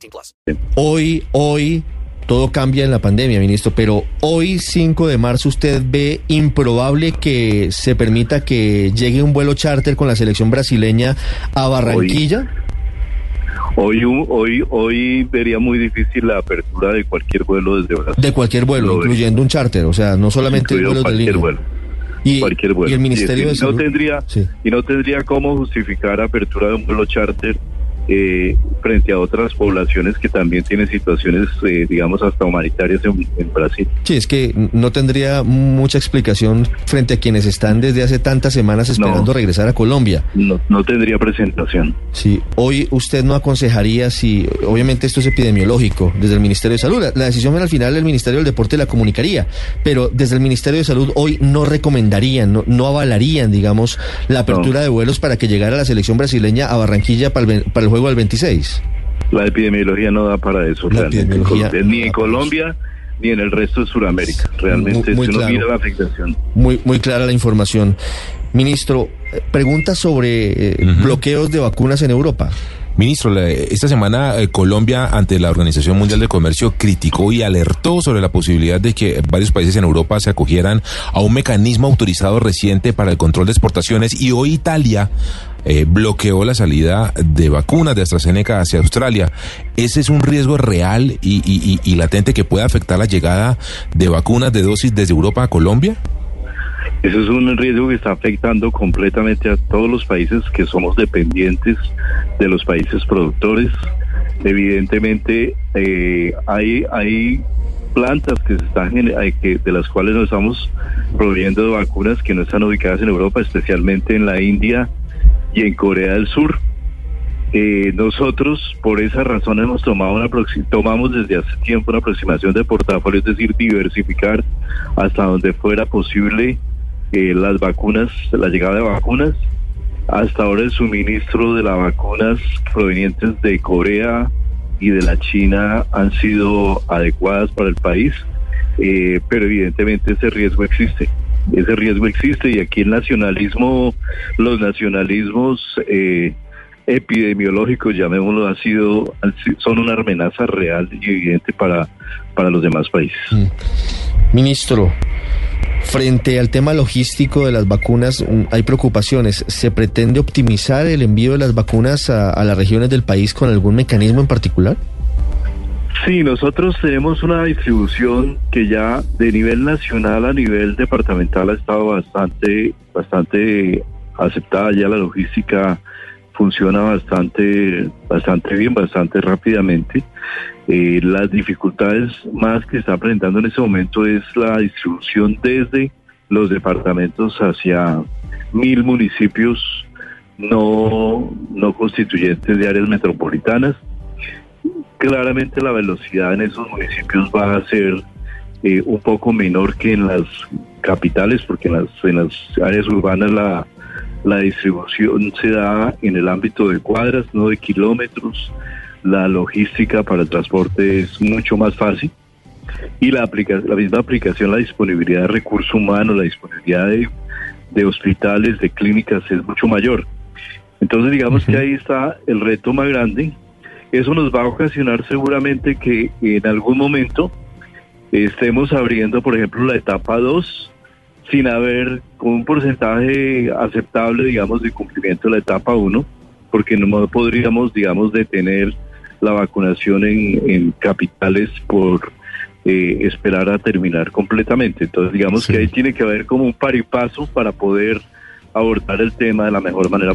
18 plus. Hoy, hoy, todo cambia en la pandemia, ministro, pero hoy, 5 de marzo, ¿usted ve improbable que se permita que llegue un vuelo charter con la selección brasileña a Barranquilla? Hoy. Hoy, hoy, hoy vería muy difícil la apertura de cualquier vuelo desde Brasil. De cualquier vuelo, incluyendo un charter, o sea, no solamente vuelos de línea. Vuelo. Y, cualquier vuelo. Y el Ministerio de no tendría y no tendría cómo justificar apertura de un vuelo charter eh, frente a otras poblaciones que también tienen situaciones, eh, digamos, hasta humanitarias en, Brasil. Sí, es que no tendría mucha explicación frente a quienes están desde hace tantas semanas esperando regresar a Colombia. No, no tendría presentación. Sí, hoy usted no aconsejaría si, obviamente esto es epidemiológico, desde el Ministerio de Salud, la, decisión al final el Ministerio del Deporte la comunicaría, pero desde el Ministerio de Salud hoy no recomendarían, no, no avalarían, digamos, la apertura de vuelos para que llegara la selección brasileña a Barranquilla para el, para el juego al 26. La epidemiología no da para eso, ni en Colombia ni en el resto de Sudamérica. Realmente, muy, muy la afectación. Muy, muy clara la información. Ministro, eh, pregunta sobre eh, bloqueos de vacunas en Europa. Ministro, esta semana eh, Colombia ante la Organización Mundial de Comercio criticó y alertó sobre la posibilidad de que varios países en Europa se acogieran a un mecanismo autorizado reciente para el control de exportaciones y hoy Italia eh, bloqueó la salida de vacunas de AstraZeneca hacia Australia. ¿Ese es un riesgo real y, latente que puede afectar la llegada de vacunas de dosis desde Europa a Colombia? Eso es un riesgo que está afectando completamente a todos los países que somos dependientes de los países productores. Evidentemente eh, hay, hay plantas que se están que, de las cuales nos estamos proveyendo vacunas que no están ubicadas en Europa, especialmente en la India y en Corea del Sur. Eh, nosotros por esa razón hemos tomado una tomamos desde hace tiempo una aproximación de portafolio, es decir, diversificar hasta donde fuera posible eh, las vacunas, la llegada de vacunas. Hasta ahora el suministro de las vacunas provenientes de Corea y de la China han sido adecuadas para el país, eh, pero evidentemente ese riesgo existe ese riesgo existe y aquí el nacionalismo, los nacionalismos eh, epidemiológicos, llamémoslo, han sido, son una amenaza real y evidente para, para los demás países. Mm. Ministro, frente al tema logístico de las vacunas, hay preocupaciones. ¿Se pretende optimizar el envío de las vacunas a las regiones del país con algún mecanismo en particular? Sí, nosotros tenemos una distribución que ya de nivel nacional a nivel departamental ha estado bastante, bastante aceptada. Ya la logística funciona bastante, bastante bien, bastante rápidamente. Eh, las dificultades más que está presentando en este momento es la distribución desde los departamentos hacia mil municipios no, no constituyentes de áreas metropolitanas claramente la velocidad en esos municipios va a ser eh, un poco menor que en las capitales, porque en las, en las áreas urbanas la, la distribución se da en el ámbito de cuadras, no de kilómetros. La logística para el transporte es mucho más fácil y la, aplica la misma aplicación, la disponibilidad de recursos humanos, la disponibilidad de, de hospitales, de clínicas es mucho mayor. Entonces digamos que ahí está el reto más grande eso nos va a ocasionar seguramente que en algún momento estemos abriendo, por ejemplo, la etapa 2 sin haber un porcentaje aceptable, digamos, de cumplimiento de la etapa 1, porque no podríamos, digamos, detener la vacunación en, capitales por eh, esperar a terminar completamente. Entonces, digamos que ahí tiene que haber como un par y paso para poder abordar el tema de la mejor manera